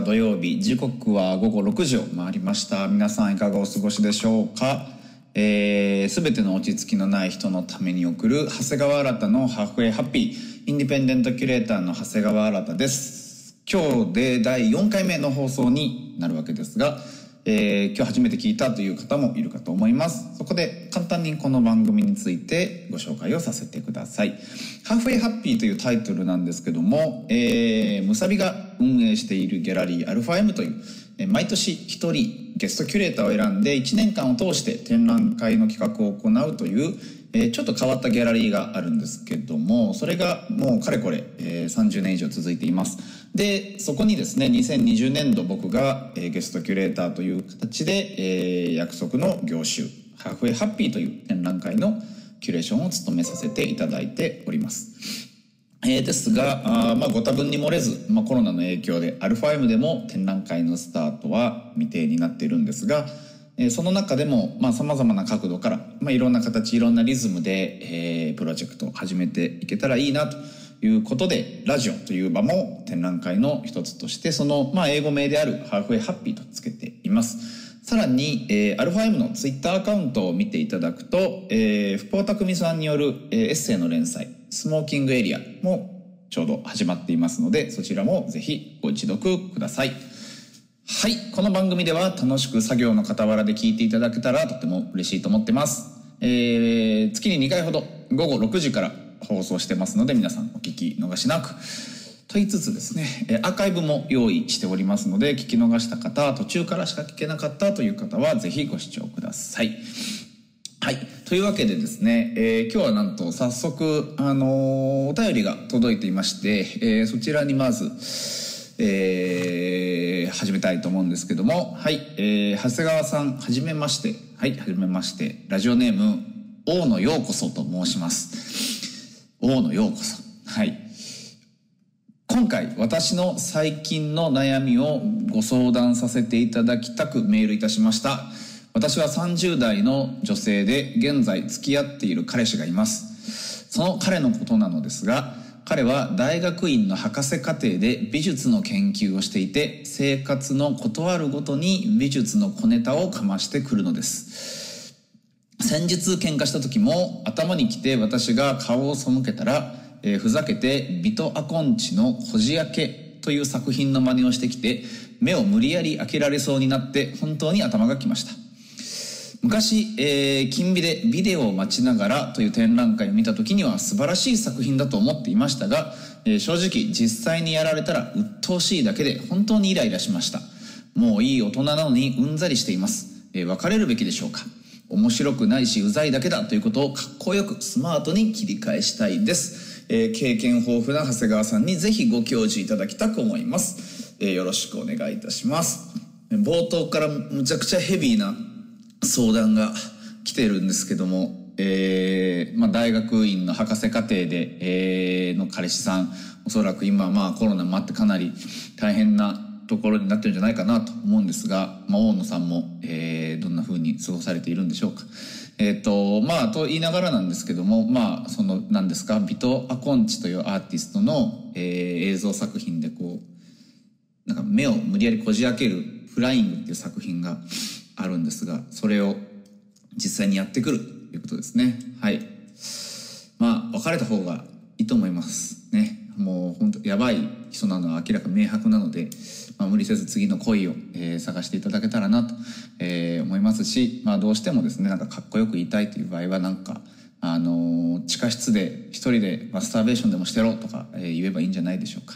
日土曜日時刻は午後6時を回りました。皆さんいかがお過ごしでしょうか？えー、全ての落ち着きのない人のために送る長谷川新のハーフウェイハッピーインディペンデントキュレーターの長谷川新です。今日で第4回目の放送になるわけですがえー、今日初めて聞いたという方もいるかと思います。そこで簡単にこの番組についてご紹介をさせてください。ハーフウェイハッピーというタイトルなんですけども、えー、ムサビが運営しているギャラリーアルファ M という、えー、毎年一人ゲストキュレーターを選んで1年間を通して展覧会の企画を行うという、えー、ちょっと変わったギャラリーがあるんですけども、それがもうかれこれ、えー、30年以上続いています。で、そこにですね、2020年度僕が、えー、ゲストキュレーターという形で、えー、約束の業種、ハーフウェイハッピーという展覧会のキュレーションを務めさせていただいております。えー、ですが、あまあ、ご多分に漏れず、まあ、コロナの影響で、アルファ M でも展覧会のスタートは未定になっているんですが、その中でも、まあ、様々な角度から、まあ、いろんな形、いろんなリズムで、えー、プロジェクトを始めていけたらいいなということで、ラジオという場も展覧会の一つとして、その、まあ、英語名であるハーフウェイハッピーとつけています。さらに、えー、アルファ M のツイッターアカウントを見ていただくと、えー、福尾匠さんによる、えー、エッセイの連載、スモーキングエリアもちょうど始まっていますので、そちらもぜひご一読ください。はい。この番組では楽しく作業の傍らで聞いていただけたらとても嬉しいと思ってます。えー、月に2回ほど午後6時から放送してますので皆さんお聞き逃しなく。と言いつつですね、アーカイブも用意しておりますので、聞き逃した方、途中からしか聞けなかったという方は、ぜひご視聴ください。はい。というわけでですね、えー、今日はなんと早速、あのー、お便りが届いていまして、えー、そちらにまず、えー、始めたいと思うんですけども、はい、えー、長谷川さん、はじめまして。はい、はじめまして。ラジオネーム、大野ようこそと申します。大野ようこそ。はい。今回私の最近の悩みをご相談させていただきたくメールいたしました。私は30代の女性で現在付き合っている彼氏がいます。その彼のことなのですが、彼は大学院の博士課程で美術の研究をしていて、生活の断るごとに美術の小ネタをかましてくるのです。先日喧嘩した時も頭に来て私が顔を背けたら、えー、ふざけてビト・アコンチの「こじ開け」という作品の真似をしてきて目を無理やり開けられそうになって本当に頭がきました。昔、えー、金美でビデオを待ちながらという展覧会を見た時には素晴らしい作品だと思っていましたが、えー、正直実際にやられたら鬱陶しいだけで本当にイライラしました。もういい大人なのにうんざりしています、えー、別れるべきでしょうか。面白くないしうざいだけだということをかっこよくスマートに切り返したいです。えー、経験豊富な長谷川さんにぜひご教示いただきたく思います。えー、よろしくお願いいたします。冒頭からむちゃくちゃヘビーな相談が来てるんですけども、えー、まあ、大学院の博士課程で、えー、の彼氏さん、おそらく今まあコロナもあってかなり大変なところになってるんじゃないかなと思うんですが、まあ、大野さんも、えー、どんな風に過ごされているんでしょうか。えっ、ー、と、まあ、と言いながらなんですけども、まあ、その、何ですか、ビト・アコンチというアーティストの、えー、映像作品でこう、なんか目を無理やりこじ開けるフライングっていう作品があるんですが、それを実際にやってくるということですね。はい。まあ、別れた方がいいと思います。ね。もう本当やばい人なのは明らか明白なので、まあ、無理せず次の恋を、えー、探していただけたらなと、えー、思いますし、まあ、どうしてもですねなんかかっこよく言いたいという場合はなんか、あのー、地下室で一人でマスターベーションでもしてろとか、え、言えばいいんじゃないでしょうか。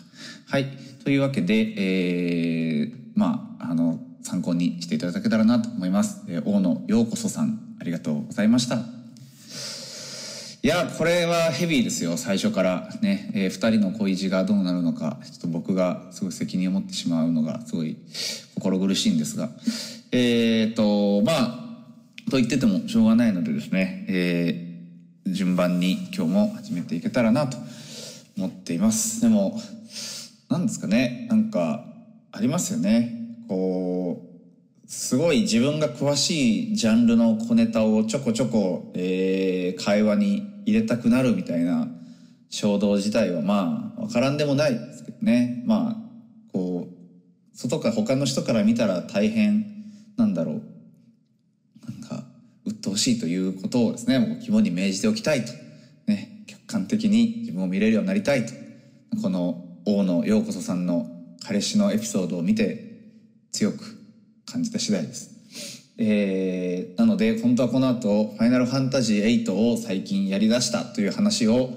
はいというわけで、え、まああの参考にしていただけたらなと思います。え、大野ようこそさんありがとうございました。いや、これはヘビーですよ、最初からね。えー、二人の恋路がどうなるのか、ちょっと僕がすごい責任を持ってしまうのが、すごい心苦しいんですが。えっ、ー、と、まあ、と言っててもしょうがないのでですね、えー、順番に今日も始めていけたらなと思っています。でも、なんですかね、なんか、ありますよね。こう、すごい自分が詳しいジャンルの小ネタをちょこちょこ、えー、会話に入れたくなるみたいな衝動自体はまあ分からんでもないですけどね。まあこう外か他の人から見たら大変なんだろう。なんか鬱陶しいということをですねもう肝に銘じておきたいと、ね、客観的に自分を見れるようになりたいと。この大野陽子さんの彼氏のエピソードを見て強く感じた次第です。えー、なので本当はこの後ファイナルファンタジー8を最近やりだしたという話を、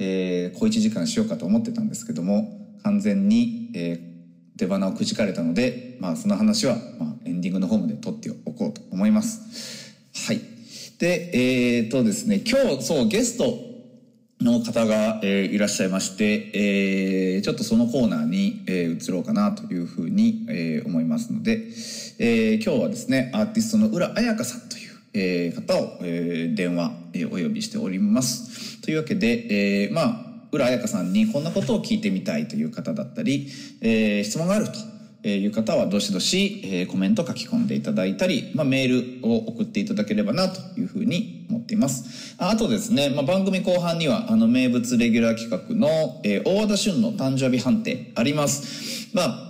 えー、小1時間しようかと思ってたんですけども完全に、えー、出花をくじかれたので、まあ、その話は、まあ、エンディングの方まで撮っておこうと思います。はい。で、えー、とですね、今日、そう、ゲストの方が、えー、いらっしゃいまして、えー、ちょっとそのコーナーに、えー、移ろうかなというふうに、えー、思いますので、えー、今日はですねアーティストの浦彩香さんという、えー、方を、えー、電話、えー、お呼びしております。というわけで、えー、まあ浦彩香さんにこんなことを聞いてみたいという方だったり、えー、質問があるとえいう方はどしどし、えー、コメント書き込んでいただいたり、まあ、メールを送っていただければなというふうに思っています。ああとですね、まあ、番組後半にはあの名物レギュラー企画の、えー、大和田俊の誕生日判定あります。まあ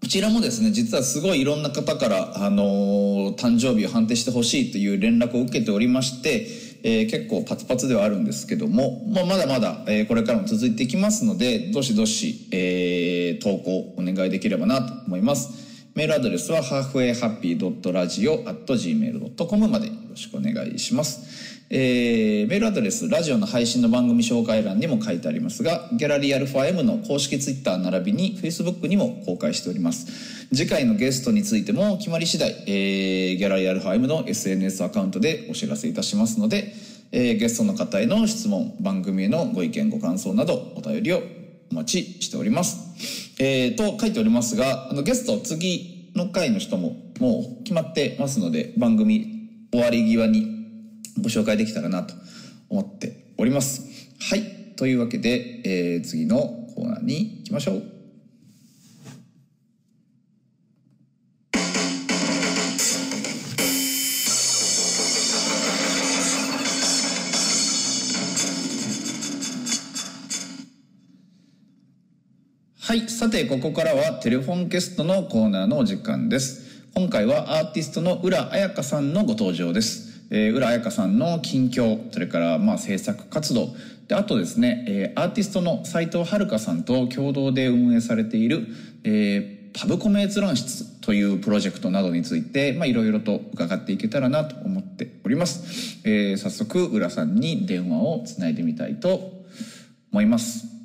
こちらもですね実はすごいいろんな方から、あのー、誕生日を判定してほしいという連絡を受けておりまして、えー、結構パツパツではあるんですけども、まあ、まだまだ、えー、これからも続いていきますのでどしどし、えー、投稿お願いできればなと思います。メールアドレスは halfwayhappy.radio.gmail.com までよろしくお願いします。えー、メールアドレスラジオの配信の番組紹介欄にも書いてありますがギャラリーアルファ M の公式ツイッター並びに Facebook にも公開しております。次回のゲストについても決まり次第、えー、ギャラリーアルファ M の SNS アカウントでお知らせいたしますので、えー、ゲストの方への質問番組へのご意見ご感想などお便りをお待ちしております。えー、と書いておりますがあのゲスト次の回の人ももう決まってますので番組終わり際にご紹介できたらなと思っております。はい。というわけで、えー、次のコーナーに行きましょう。はい。さて、ここからはテレフォンゲストのコーナーのお時間です。今回はアーティストの浦彩香さんのご登場です。えー、浦彩香さんの近況それからまあ制作活動。であとですね、えー、アーティストの斉藤遥さんと共同で運営されている、えー、パブコメ閲覧室というプロジェクトなどについてまあいろいろと伺っていけたらなと思っております、えー、早速浦さんに電話をつないでみたいと思います。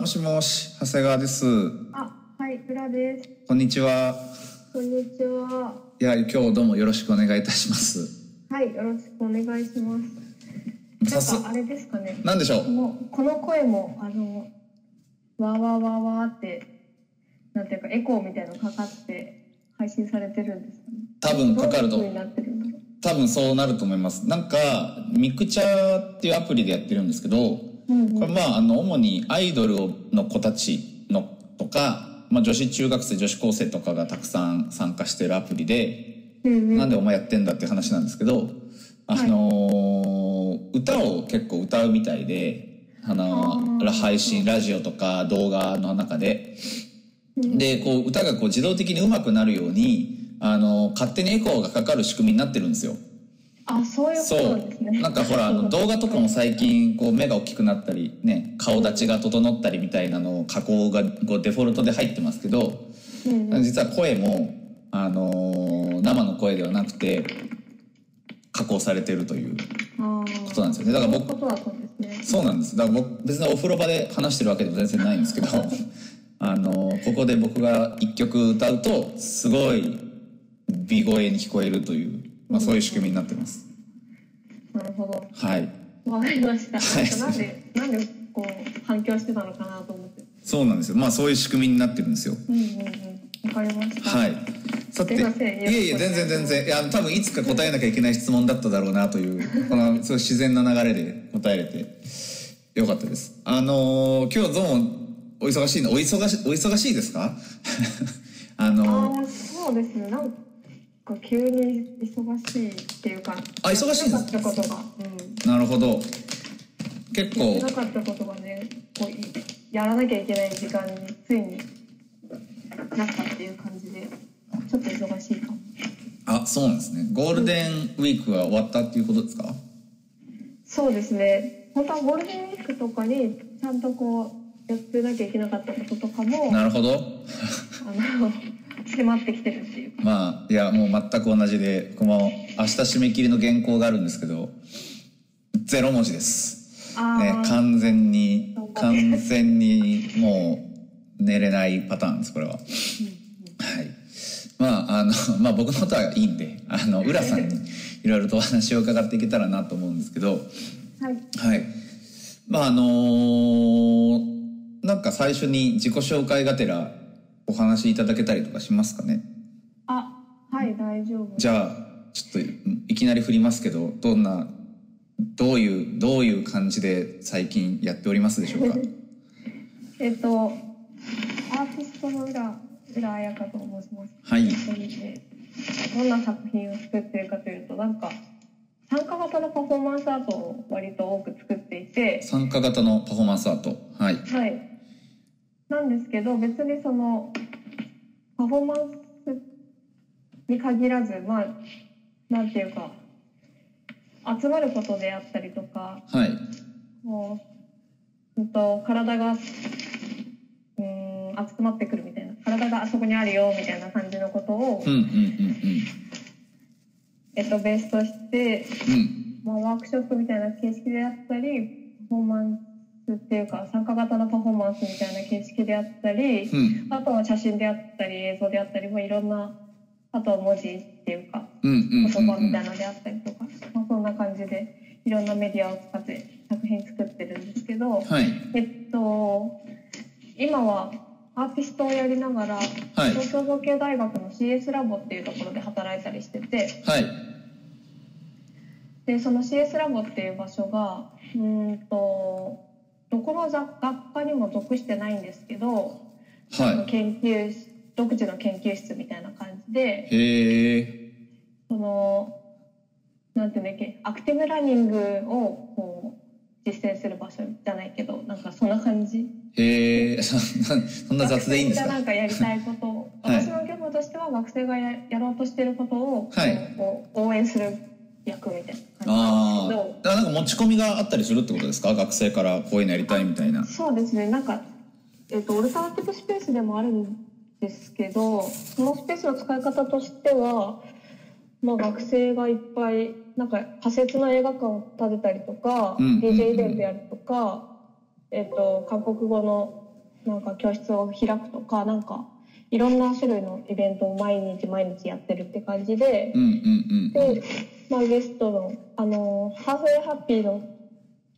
もしもし、長谷川です。あ、はい、裏です。こんにちは。こんにちは。いや、今日どうもよろしくお願いいたします。はい、よろしくお願いします。なんかあれですかね。なんでしょう？このこの声もあのわわわわってなんていうかエコーみたいのかかって配信されてるんですかね。多分かかると。多分そうなると思います。なんかミクチャーっていうアプリでやってるんですけど。これまああの主にアイドルの子たちのとか、まあ、女子中学生女子高生とかがたくさん参加してるアプリで、なんでお前やってんだって話なんですけど、あのー、歌を結構歌うみたいで、あのー、配信ラジオとか動画の中で。でこう歌がこう自動的に上手くなるように、あのー、勝手にエコーがかかる仕組みになってるんですよ。あそういうことなんですね。なんかほらあの 動画とかも最近こう目が大きくなったりね顔立ちが整ったりみたいなのを加工がこうデフォルトで入ってますけど、うん、実は声も、あのー、生の声ではなくて加工されてるということなんですよね。だから僕そうなんです。だから僕別にお風呂場で話してるわけでも全然ないんですけど あのー、ここで僕が一曲歌うとすごい美声に聞こえるというまあ、そういう仕組みになってます。なるほど。はい。わかりました。はい、なんで、なんで、こう、反響してたのかなと思って。そうなんですよ。まあ、そういう仕組みになってるんですよ。うんうんうん。わかりました。はい。さて、いえいえ、全然全然、いや、多分いつか答えなきゃいけない質問だっただろうなという、この、そう自然な流れで答えれて。よかったです。あのー今日どうもお忙しいの？お忙しお忙しいですか？あ あのーあそうですねなんか急に忙しいっていうかあ忙しいんですなかったことがうんなるほど。結構なかったことがねこういやらなきゃいけない時間についになったっていう感じでちょっと忙しいかもあそうなんですね。ゴールデンウィークは終わったっていうことですか？そうですね本当はゴールデンウィークとかにちゃんとこうやってなきゃいけなかったこととかもなるほど。あの迫ってきてるっていうかまあいやもう全く同じで僕も明日締め切りの原稿があるんですけどゼロ文字です。ね完全に完全にもう寝れないパターンですこれは。はい。まああのまあ僕のことはいいんであの浦さんにいろいろとお話を伺っていけたらなと思うんですけど。はいはい。まああのーなんか最初に自己紹介がてらお話しいただけたりとかしますかね？あはい大丈夫じゃあちょっといきなり振りますけどどんなどういうどういう感じで最近やっておりますでしょうか？えっとアーティストの浦浦彩香と申しますはいどんな作品を作ってるかというとなんか参加型のパフォーマンスアートを割と多く作っていて参加型のパフォーマンスアート。はい。はいなんですけど別にそのパフォーマンスに限らずまあなんていうか集まることであったりとかはい。もう、うんと、体が、うーん、熱くなってくるみたいな。体があそこにあるよ、みたいな感じのことをうん、うんうんえっと、ベースとして、うんうん。まあ、ワークショップみたいな形式であったり、パフォーマンスっていうか、参加型のパフォーマンスみたいな形式であったり、うん。あとは写真であったり、映像であったり、まあ、いろんな、あとは文字っていうか、うんうんうん言葉うんみたいなのであったりとか、まあ、そんな感じで、いろんなメディアを使って作品作ってるんですけど、はい。えっと、今はアーティストをやりながら、はい。東京造形大学の CS ラボっていうところで働いたりしててはい。でその CS ラボっていう場所がうーんとどこの雑学科にも属してないんですけど、は研究室独自の研究室みたいな感じでい。へえ。そのなんていうんだっけアクティブランニングをこう実践する場所じゃないけどなんかそんな感じへえ。そそんな雑でいいんですか？学生がなんかやりたいことを、はい私の業務としては学生がややろうとしてることを、はいこう応援する役みたいな感じああ。なんですだからなんか持ち込みがあったりするってことですか？学生からこういうのやりたいみたいな。そうですねなんか、えっとオルタナティブスペースでもあるんですけどそのスペースの使い方としては、まあ、学生がいっぱいなんか仮設の映画館を建てたりとか、うんうんうん DJ イベントやるとか、えっと韓国語のなんか教室を開くとかなんかいろんな種類のイベントを毎日毎日やってるって感じでう、んうんうん。で、まあ、ゲストのあのハーフウェイハッピーの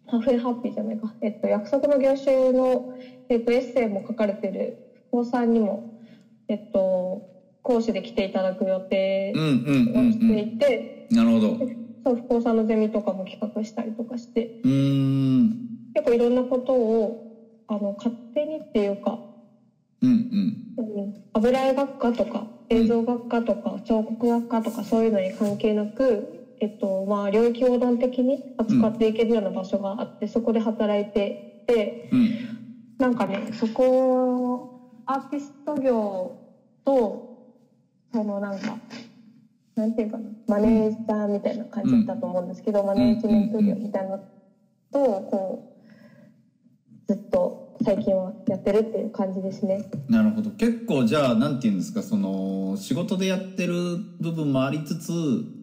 ハーフウェイハッピーじゃないか、えっと、約束の業種の、えっと、エッセイも書かれてる高さんにも、えっと、講師で来ていただく予定をしていて、うん。なるほど。うそう福岡さんのゼミとかも企画したりとかしてーん。結構いろんなことをあの勝手にっていうか、うんうん。うん、油絵学科とか映像学科とか彫刻学科とかそういうのに関係なく、えっとまあ、領域横断的に扱っていけるような場所があって、そこで働いててうん。なんかねそこアーティスト業とそのなんかなんていうかなマネージャーみたいな感じだと思うんですけど、マネージメント業みたいなのとこうずっと最近はやってるっていう感じですね。なるほど結構じゃあなんて言うんですかその仕事でやってる部分もありつつうん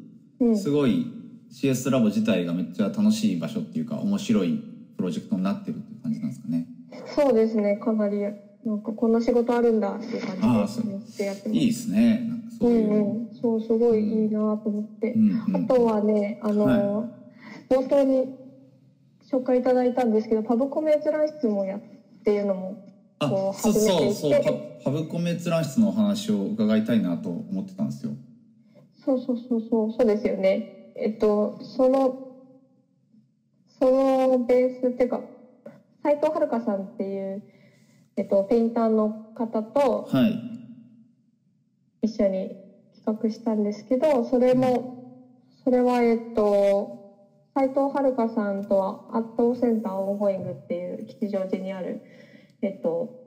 すごい CS ラボ自体がめっちゃ楽しい場所っていうか面白いプロジェクトになってるっていう感じなんですかね。そうですね、かなり、なんかこんな仕事あるんだっていうあ感じでめっちゃやってます。いいですね。なんかそうういう、んうん、そう、すごいいいなと思って。うん。うんあとはね、あの、冒頭に紹介いただいたんですけど、パブコメ閲覧室もやっていうのも、こうあそうそうそう。パブコメ閲覧室のお話を伺いたいなと思ってたんですよそうそうそうそう、そうですよね。えっと、その、そのベースっていうか、斉藤遥さんっていう、えっと、ペインターの方とはい一緒に企画したんですけどそれもそれはえっと斉藤遥さんとはアットセンターオンゴイングっていう吉祥寺にあるえっと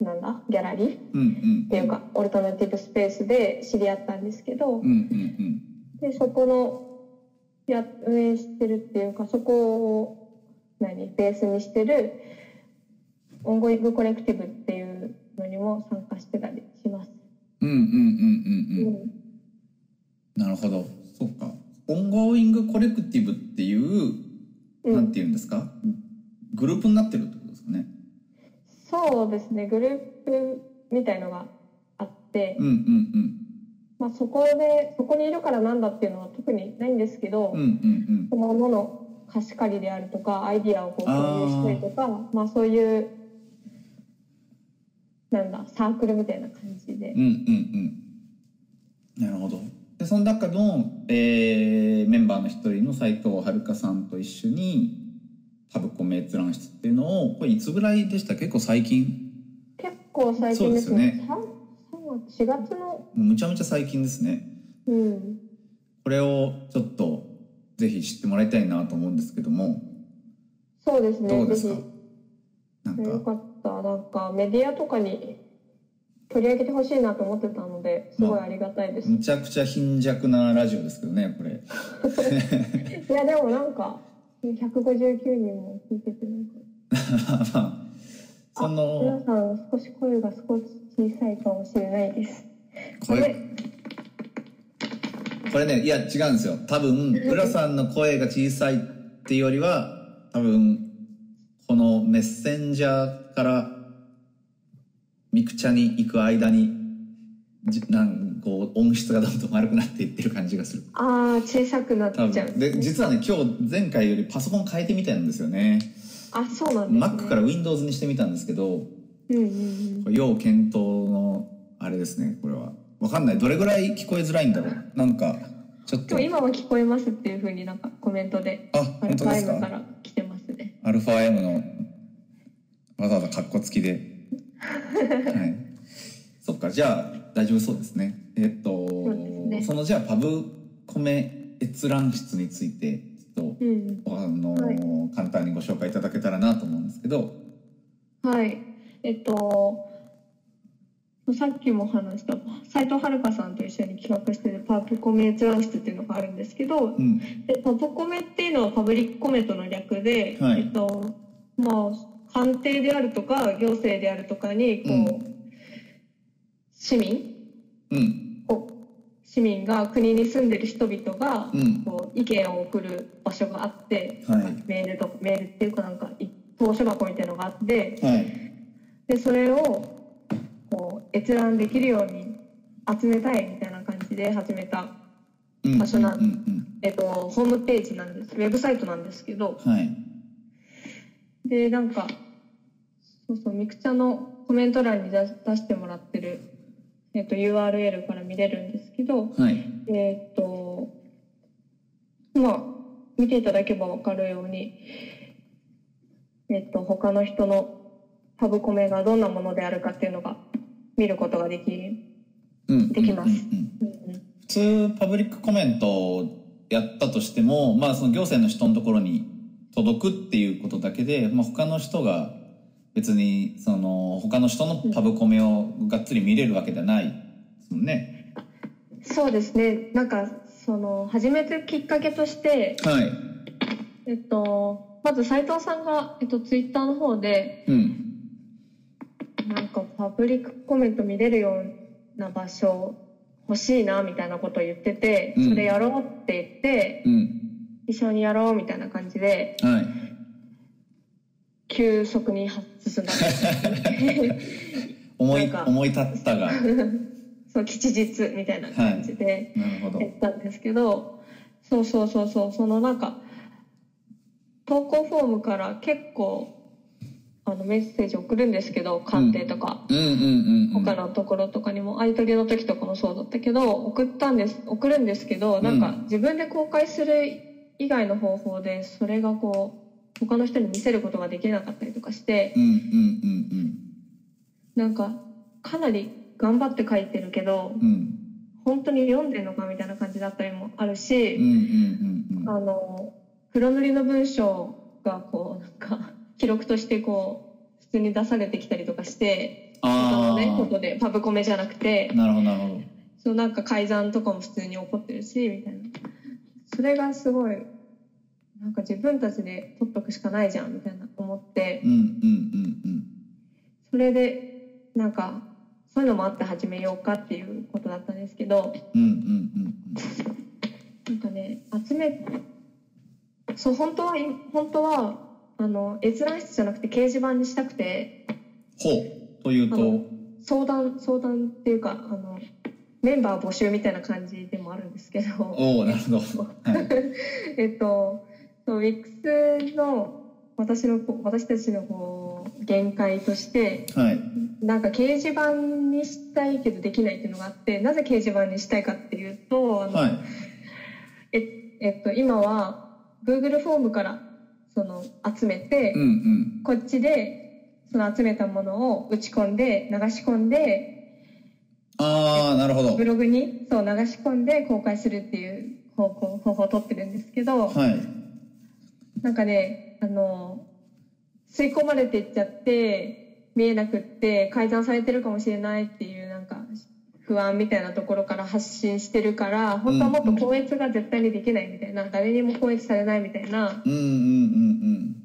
なんだ？ギャラリー？うんうん。っていうかオルタナティブスペースで知り合ったんですけど。うんうんでそこのや運営してるっていうかそこを何？ベースにしてるオンゴイングコレクティブっていうのにも参加してたりします。うんうんうんうんうん。うん。うんなるほど。そっか。オンゴーイングコレクティブっていう、うん。なんて言うんですか？グループになってるってことですかねそうですねグループみたいのがあって、うんうんまあ、そこでそこにいるからなんだっていうのは特にないんですけど、うんうんうん。そのものの貸し借りであるとかアイディアをこう共有したりとかまあ、そういうなんだサークルみたいな感じで。うんうんうん。なるほど。でその中の、えーメンバーの一人の斉藤遥さんと一緒にパブコメ閲覧室っていうのをこれいつぐらいでした結構最近。結構最近ですね。そう3 4月のむちゃむちゃ最近ですね。うん。これをちょっとぜひ知ってもらいたいなと思うんですけども。そうですね。どうですか？ぜなんひよかかった。なんかメディアとかに取り上げてほしいなと思ってたのですごいありがたいです、むちゃくちゃ貧弱なラジオですけどねこれ。いやでもなんか159人も聞いてて。なんかまあそ皆のさん少し声が少し小さいかもしれないです。これこれねいや違うんですよ。多分浦さんの声が小さいっていうよりは多分このメッセンジャーからミクチャに行く間にじなんこう音質がどんどん悪くなっていってる感じがする。ああ小さくなっちゃ多う分。で実はね今日前回よりパソコン変えてみたんですよね。あそうなんですね。Mac から Windows にしてみたんですけどうんうんうん。これ要検討のあれですね。これは。わかんない。どれぐらい聞こえづらいんだろう。なんかちょっと。でも今は聞こえますっていうふうになんかコメントで。あ本当ですか？から来てますね。アルファ M のわざわざカッコつきで。はい。そっかじゃあ大丈夫そうですねえっとね。そのじゃあパブコメ閲覧室についてちょっうん。とあの、はい。簡単にご紹介いただけたらなと思うんですけど。はい。えっとさっきも話した斉藤遥さんと一緒に企画してるパブコメ閲覧室っていうのがあるんですけどうん。でパブコメっていうのはパブリックコメントの略で、はい。えっとまあ官邸であるとか行政であるとかにこう、うん。市民市民が国に住んでる人々が、うん。こう意見を送る場所があって、はい。メールとかメールっていうかなんかい投書箱みたいなのがあってはい。でそれをこう閲覧できるように集めたいみたいな感じで始めた、うん。場所なんうんうんえっと、ホームページなんです。ウェブサイトなんですけど。うんはい。でなんかそうそうミクチャのコメント欄に出出してもらってる、えっと、URL から見れるんですけどはい。えっとまあ見ていただけば分かるようにえっと他の人のパブコメがどんなものであるかっていうのが見ることができる、うん。できます。普通パブリックコメントをやったとしても、まあ、その行政の人のところに届くっていうことだけで、まあ、他の人が別にその他の人のパブコメをがっつり見れるわけではない。ですもんね。そうですね。なんかその始めるきっかけとしてはい、えっとまず斉藤さんが、えっと、ツイッターの方でうん。なんかパブリックコメント見れるような場所欲しいなみたいなことを言ってて、うん。それやろうって言ってうん。一緒にやろうみたいな感じではい急速に進んだ 思い思い立ったが。な そう吉日みたいな感じでやったんですけど、そうそうそうそうそのなんか投稿フォームから結構あのメッセージ送るんですけど鑑定とか。他のところとかにも合鍵の時とかもそうだったけど送ったんです送るんですけどなんか自分で公開する以外の方法でそれがこう他の人に見せることができなかったりとかしてうんうんうんなんかかなり頑張って書いてるけどうん。うん本当に読んでるのかみたいな感じだったりもあるうんし、うんうんうん。あの黒塗りの文章がこうなんか記録としてこう普通に出されてきたりとかして他のねこあとでパブコメじゃなくて。あなるほどなるほど。そうなんか改ざんとかも普通に起こってるしみたいな。それがすごいなんか自分たちで取っとくしかないじゃんみたいな思ってうんうんうんそれでなんかそういうのもあって始めようかっていうことだったんですけどうんうんうんうん。なんかね集めそう本当はい本当はあの閲覧室じゃなくて掲示板にしたくてほうというと？相談相談っていうかあのメンバー募集みたいな感じでもあるんですけど。おおなるほど。はい。えっとそう WIX の私のこう私たちのこう限界としてはい。なんか掲示板にしたいけどできないっていうのがあってなぜ掲示板にしたいかっていうとあの、はい。ええっと、今は Google フォームからその集めて、うんうん。こっちでその集めたものを打ち込んで流し込んでああなるほど。ブログにそう流し込んで公開するっていう方向方法を取ってるんですけどはいなんかねあの吸い込まれていっちゃって見えなくって改ざんされてるかもしれないっていうなんか不安みたいなところから発信してるから本当はもっと校閲が絶対にできないみたいな誰にも校閲されないみたいなうんうんうん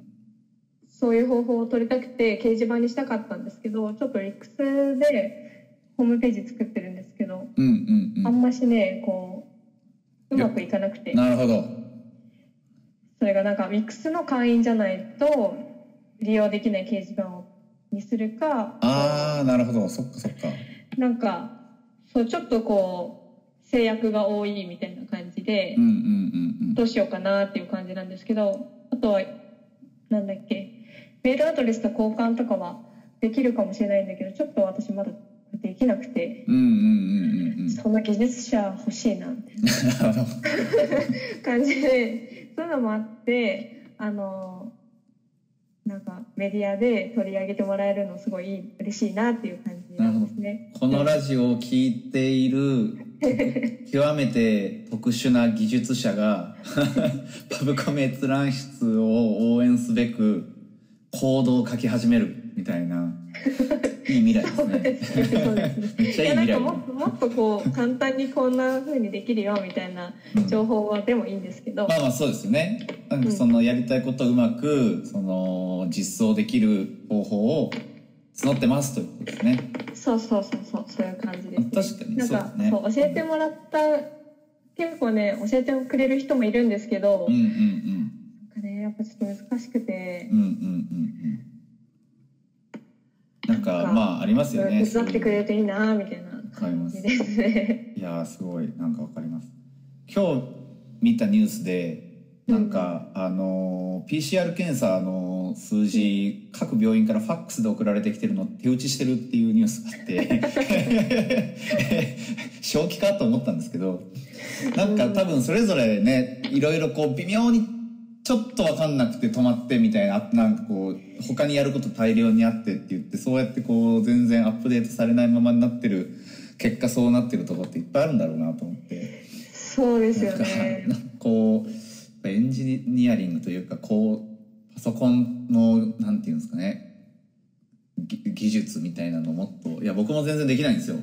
そういう方法を取りたくて掲示板にしたかったんですけどちょっと X でホームページ作ってるんですけどうんうんうんうん。あんましねこううまくいかなくて。なるほどそれがなんか X の会員じゃないと利用できない掲示板をにするかああなるほど。そっかそっか。なんかそうちょっとこう制約が多いみたいな感じでうんうんうんうん。どうしようかなっていう感じなんですけどあとはなんだっけメールアドレスと交換とかはできるかもしれないんだけどちょっと私まだできなくてうんうんうんうんうん。そんな技術者欲しいなみたいな 感じでそういうのもあってあのなんかメディアで取り上げてもらえるのすごい嬉しいなっていう感じなんですね。このラジオを聞いている 極めて特殊な技術者が パブコメ閲覧室を応援すべくコードを書き始めるみたいな いい未来ですね。いやなんかもっともっとこう簡単にこんな風にできるよみたいな情報はでもいいんですけど、まあまあそうですよね。なんかそのやりたいことをうまくその実装できる方法を募ってますということですね。そうそうそうそうそういう感じです、確かになんかねそう教えてもらった結構ね教えてくれる人もいるんですけど、うんうんうんなんかねやっぱちょっと難しくてうんうんうんうん。なんかまあありますよね。手伝ってくれるといいなみたいな感じですね。いやーすごいなんかわかります今日見たニュースでなんか、あのー PCR 検査の数字、各病院からファックスで送られてきてるの手打ちしてるっていうニュースがあって 正気かと思ったんですけどなんか多分それぞれねいろいろこう微妙にちょっと分かんなくて止まってみたいななんかこう他にやること大量にあってって言ってそうやってこう全然アップデートされないままになってる結果そうなってるところっていっぱいあるんだろうなと思ってそうですよね。なんかこうエンジニアリングというかこうパソコンのなんていうんですかねぎ技術みたいなのもっといや僕も全然できないんですよ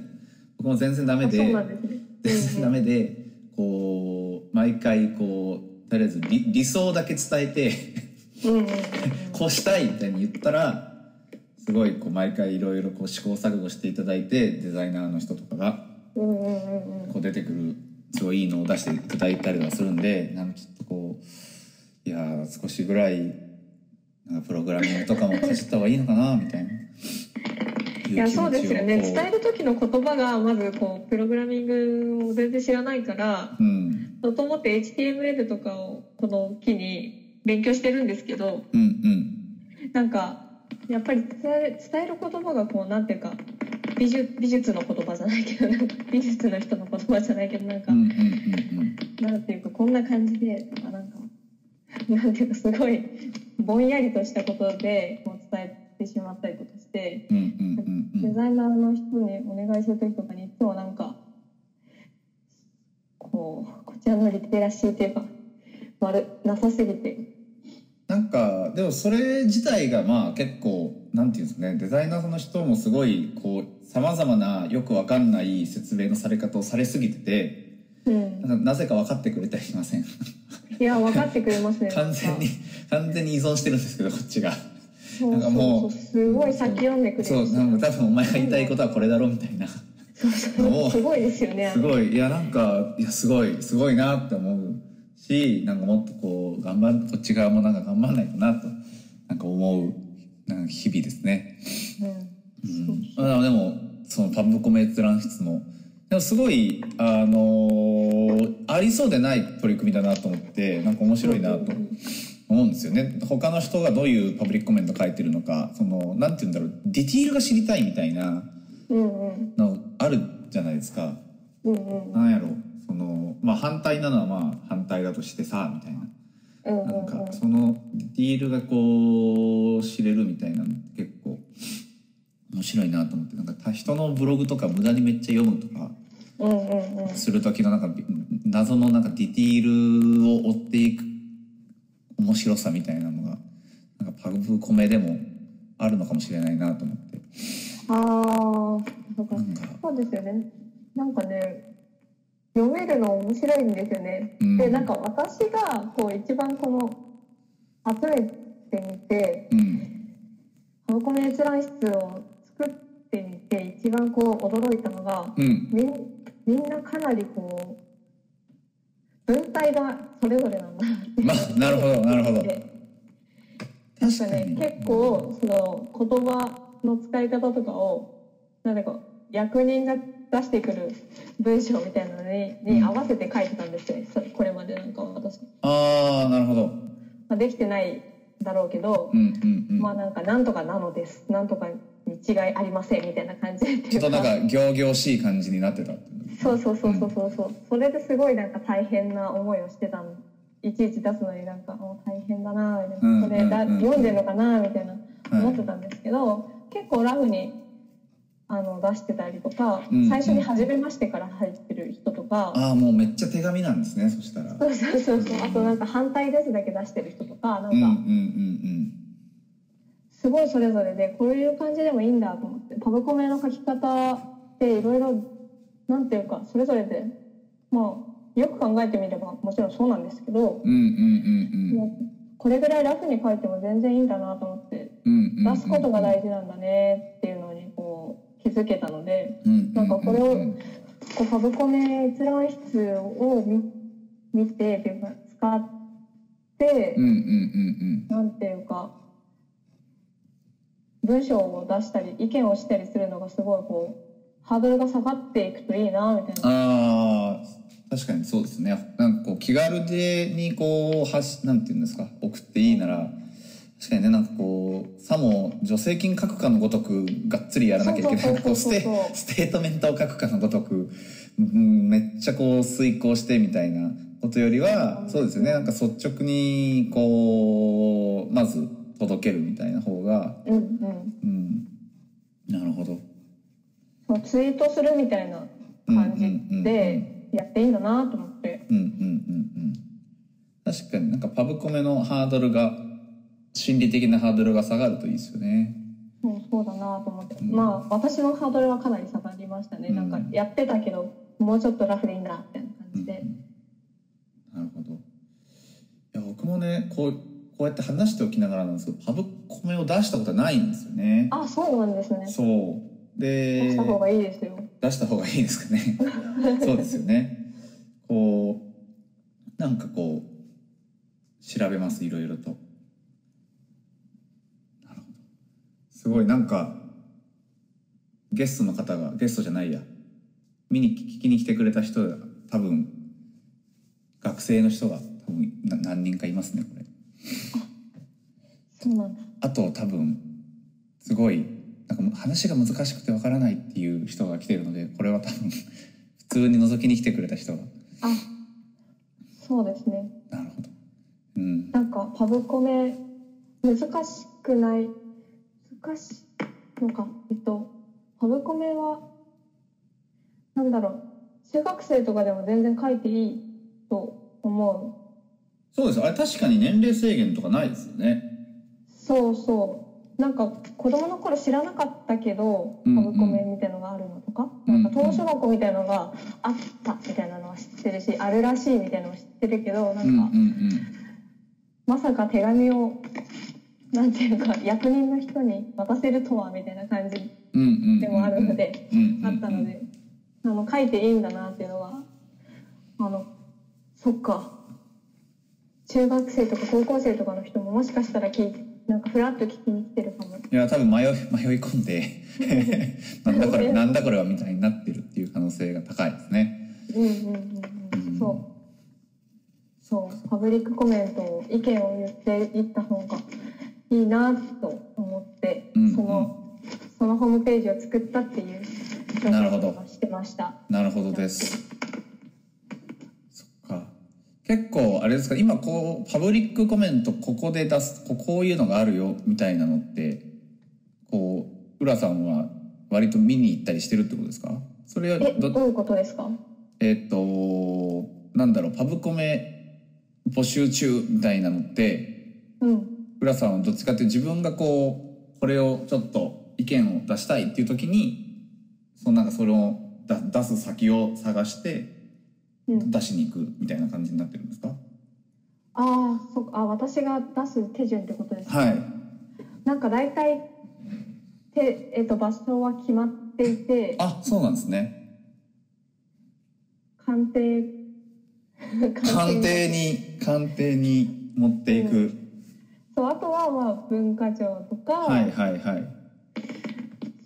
僕も全然ダメでですね。全然ダメでこう毎回こうとりあえず理理想だけ伝えてこうしたいみたいに言ったらすごいこう毎回いろいろこう試行錯誤していただいてデザイナーの人とかがこう出てくるすごいいいのを出していただいたりはするんでなんかちょっとこういやー少しぐらいなんかプログラミングとかもかじった方がいいのかなみたいな。いやそうですよね。伝える時の言葉がまずこうプログラミングを全然知らないからうん。もともと HTML とかをこの機に勉強してるんですけどうんうん。なんかやっぱり伝え伝える言葉がこうなんていうか美術美術の言葉じゃないけど 美術の人の言葉じゃないけどなんか、うんうんうんなんていうかこんな感じでとかなんかなんていうかすごいぼんやりとしたことでこう伝えてしまったりとかしてうんうんうんうんデザイナーの人にお願いする時とかにいつもなんかこうこちらのリテラシーというか悪なさすぎて。なんかでもそれ自体がまあ結構なんていうんですかねデザイナーの人もすごいこうさまざまなよくわかんない説明のされ方をされすぎててうん。なぜか分かってくれたりしません。いや分かってくれますね 完全に完全に依存してるんですけどこっちがなんかもうすごい先読んでくれる。そうなんか多分お前が言いたいことはこれだろみたいな。そうそうすごいですよね。すごい。いやなんかいやすごいすごいなって思うしなんかもっとこう頑張るこっち側もなんか頑張らないとなとなんか思うなんか日々ですね。うん。うん、あでもそのパブコメ閲覧室もでもすごいあのーありそうでない取り組みだなと思ってなんか面白いなと思うんですよね。他の人がどういうパブリックコメント書いてるのかそのなんて言うんだろう。ディティールが知りたいみたいなのあるじゃないですか。うんうん。なんやろ。そのまあ反対なのはまあ反対だとしてさみたいな。うんなんうん。かそのディティールがこう知れるみたいなの結構面白いなと思って。なんか人のブログとか無駄にめっちゃ読むとかうんうんうん。する時のなんかび謎のなんかディティールを追っていく面白さみたいなのがなんかパブコメでもあるのかもしれないなと思って。ああそうか。そうですよね。なんかね読めるの面白いんですよね、うん。でなんか私がこう一番この集めてみてうん。ハブコメ閲覧室を作ってみて一番こう驚いたのがうんみんなかなりこう文体がそれぞれなんだ。まあなるほどなるほど。確かにね結構その言葉の使い方とかをなんでか役人が出してくる文章みたいなのにに合わせて書いてたんですよ、そこれまでなんか私、ああなるほど。まあ、できてないだろうけどう、んうんうん。まあなんかなんとかなのです。なんとかに違いありませんみたいな感じちょっとなんか仰々しい感じになってたそうそうそうそうそうそう。それですごいなんか大変な思いをしてたのいちいち出すのになんかもう大変だなみたいうんなそれだ、うん。うん読んでるのかなみたいなはい思ってたんですけど、結構ラフにあの出してたりとか、うん最初に初めましてから入ってる人とか、ああもうめっちゃ手紙なんですねそしたら。そうそうそうそう。あとなんか反対ですだけ出してる人とかなんうんうんうんかうんすごいそれぞれでこういう感じでもいいんだと思ってパブコメの書き方っていろいろなんていうかそれぞれでまあよく考えてみればもちろんそうなんですけど、うんうんうんうん。これぐらいラフに書いても全然いいんだなと思ってうんうんうん出すことが大事なんだねっていうのにこう気づけたのでうんなんかこれをうんこうパブコメ閲覧室を見見てっていうか使ってうんうんうん。なんていうか文章を出したり意見をしたりするのがすごいこうハードルが下がっていくといいなみたいな。ああ確かにそうですね。なんかこう気軽でにこうはしなんていうんですか送っていいなら確かにねなんかこうさも助成金書くかのごとくがっつりやらなきゃいけないこうステステートメントを書くかのごとく、うん、めっちゃこう遂行してみたいなことよりはそうですよね。なんか率直にこうまず届けるみたいな方がうんうん。うん。なるほど。ツイートするみたいな感じでやっていいんだなと思って。うんうんうんうん。確かになんかパブコメのハードルが心理的なハードルが下がるといいですよね。そうそうだなと思って、うん。まあ私のハードルはかなり下がりましたね、うん。なんかやってたけどもうちょっとラフでいいんだみたいな感じで、なるほど。いや僕もねこうこうやって話しておきながらなんですけどパブコメを出したことはないんですよね。あそうなんですね。そう。で出した方がいいですよ。出した方がいいですかね。そうですよね。こうなんかこう調べますいろいろと。なるほど。すごいなんかゲストの方がゲストじゃないや。見に聞きに来てくれた人が多分学生の人が多分な何人かいますねこれそうなんだ。あと多分すごいなんか話が難しくてわからないっていう人が来てるのでこれは多分普通に覗きに来てくれた人が。あそうですね。なるほど。うん。なんかパブコメ難しくない？難しいのか。えっとパブコメはなんだろう。中学生とかでも全然書いていいと思そうです。あれ確かに年齢制限とかないですよね。うそうそう。なんか子供の頃知らなかったけどうんうブコメみたいのがあるのとか、うんうんなん。か図書箱みたいのがあったみたいなのは知ってるしあるらしいみたいなのは知ってるけどなんか、うんうんうん。まさか手紙をなんていうか 役人の人に渡せるとはみたいな感じでもあるので、あったので、あの書いていいんだなっていうのはあのそっか中学生とか高校生とかの人ももしかしたら聞いてなんかフラッと聞きに来てるかも。いや多分迷い迷い込んで なんだこれ なんだこれはみたいになってるっていう可能性が高いですね。うんうんうんうん、そう。そう。パブリックコメントを意見を言っていった方がいいなと思って、うんうん。そのそのホームページを作ったっていうなるほどをしてました。なるほどです結構あれですか今こうパブリックコメントここで出すここういうのがあるよみたいなのってこう浦さんは割と見に行ったりしてるってことですか？それはえどどういうことですか？えっ、となんだろうパブコメ募集中みたいなのってうん浦さんはどっちかっていうと自分がこうこれをちょっと意見を出したいっていう時にそのなんかそれをだ出す先を探してうん。出しに行くみたいな感じになってるんですか？ああそっか。あ私が出す手順ってことですか？はい。なんか大体てえっと場所は決まっていてあそうなんですね。鑑定 官邸に。官邸に持っていく、そうあとはまあ文化庁とか、はいはいはい、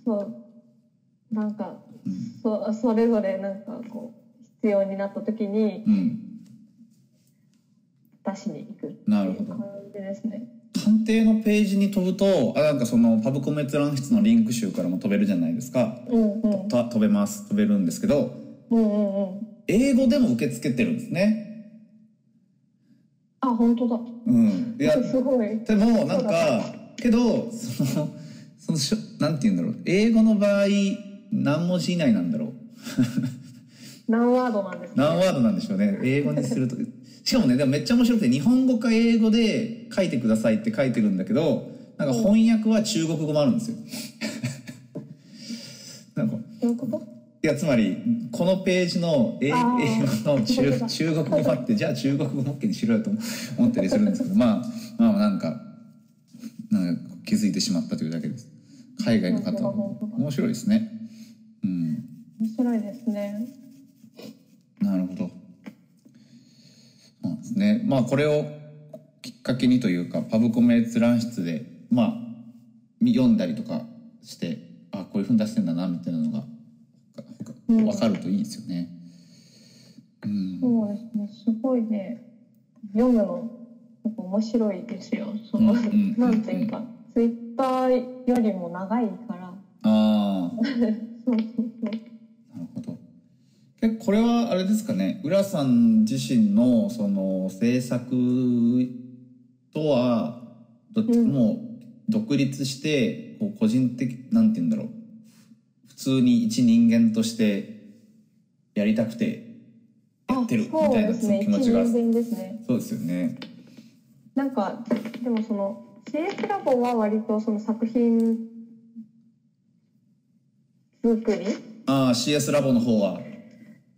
そうなんかうん。そそれぞれなんかこう必要になった時にうん、出しに行くっていうなるほど。感じですね。官邸のページに飛ぶとあなんかそのパブコメ閲覧室のリンク集からも飛べるじゃないですか。うんうん。た飛べます。飛べるんですけどうんうんうん。英語でも受け付けてるんですね。あ本当だ。うん。いや すごい。でもなんかけどそのそのしょなんて言うんだろう。英語の場合何文字以内なんだろう 何ワードなんですか、何ワードなんでしょうね。英語にすると。しかもねでもめっちゃ面白くて日本語か英語で書いてくださいって書いてるんだけどなんか翻訳は中国語もあるんですよ。なんかどういうこと？いやつまりこのページの英英語の中中国語もあってじゃあ中国語も OK にしろよと思ったりするんですけどまあまあなんかなんか気づいてしまったというだけです。海外の方面白いですね。うん。面白いですね。なるほどそうですねまあこれをきっかけにというかパブコメ閲覧室でまあみ読んだりとかしてあこういうふうに出してんだなみたいなのがうん分かるといいですよね。うんそうですね。すごいね。読むの面白いですよ。その、うんうんなんていうか、ツイッターよりも長いから。ああ そうそうそう。なるほど。結構これはあれですかね？浦さん自身のその制作とはどっちうんも独立してこう個人的なんて言うんだろう普通に一人間としてやりたくてやってるみたいな。気持ちがですね。そうですよね。なんかでもその CS ラボは割とその作品作り？ああ CS ラボの方は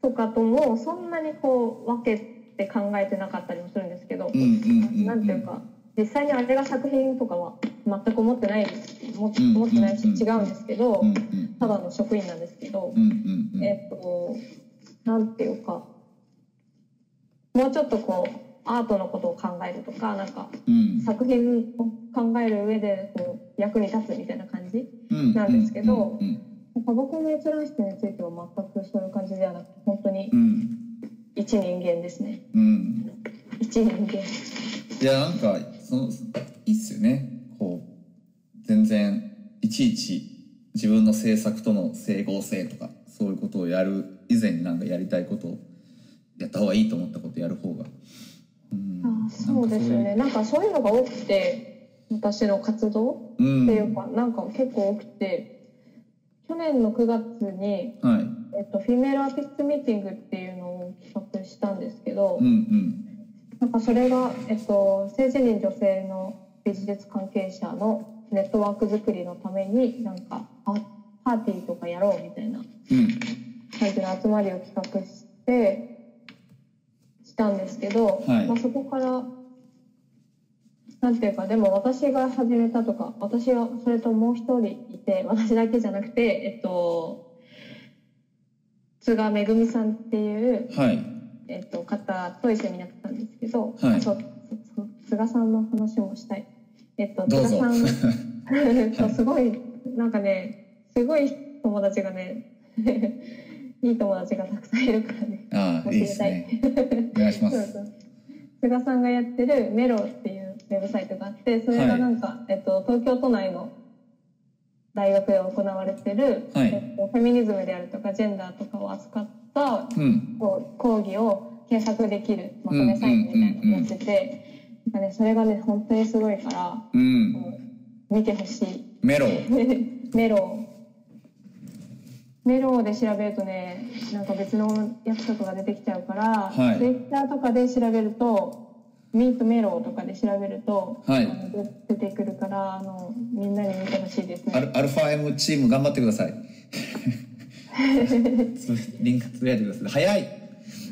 とかともそんなにこう分けて考えてなかったりもするんですけど、なんていうか実際にあれが作品とかは全く思ってない思ってないしうん違うんですけど、ただの職員なんですけど、えっとなんていうかもうちょっとこうアートのことを考えるとかなんかうん。作品を考える上でこう役に立つみたいな感じうん。なんですけどうんパブコメ閲覧室については全くそういう感じではなくて本当にうん。一人間ですね。うん。一人間いやなんかそのいいっすよね。こう全然いちいち自分の制作との整合性とかそういうことをやる以前になんかやりたいことをやった方がいいと思ったことやる方が。うん。あそうですよね。なんかそういうのが多くて私の活動うっていんうか、なんか結構多くて去年の9月に、はい。えっと、フィメールアーティストミーティングっていうのを企画したんですけど、うんうん。なんかそれが、えっと、性自認女性のビジネス関係者のネットワーク作りのためになんかパパーティーとかやろうみたいなうん。感じの集まりを企画してしたんですけど、はい。まあ、そこからなんていうかでも私が始めたとか私はそれともう一人いて私だけじゃなくてえっと津賀めぐみさんっていう、はい。えっと、方と一緒にやってたんですけど、はい。あそうそそ菅さんの話もしたい。えっと、どうぞ。菅さん そうすごいなんかねすごい友達がね いい友達がたくさんいるからね。ああいいですね。お願いします。そうそう。菅さんがやってるメロっていうウェブサイトがあってそれがなんか、えっと、東京都内の大学で行われてる、はい。えっと、フェミニズムであるとかジェンダーとかを扱ったうん。こう講義を検索できるまとめサイトみたいなのをやってて、なんかね、それがね本当にすごいから、うん。見てほしい。メロ。メロ。メロで調べるとねなんか別のやつとかが出てきちゃうから、はい。ツイッターとかで調べるとミートメロとかで調べると、はい。出てくるからあのみんなに見てほしいですね。アルアルファ M チーム頑張ってください。つ リンクつぶやいてください。早い。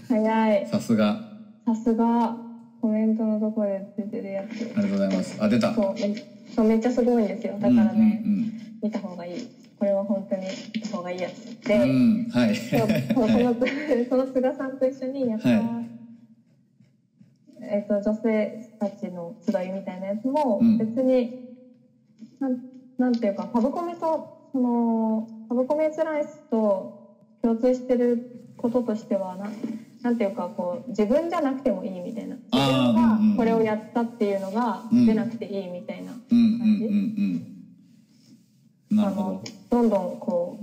早い。さすが。さすが。コメントのところで出てるやつ。ありがとうございます。あ出た。そうめっちゃすごいんですよ。だからね、うんうん見た方がいい。これは本当に見た方がいいやつ。で、うん、うん、はい。その菅さんと一緒にやった、はえっと女性たちの集いみたいなやつもうん。別に、なんなんていうかパブコメとそのパブコメ閲覧室と共通してることとしてはななんていうかこう自分じゃなくてもいいみたいな。自分うんうんがこれをやったっていうのがうん。出なくていいみたいな、うんうんうんうん。なあのどどんどんこ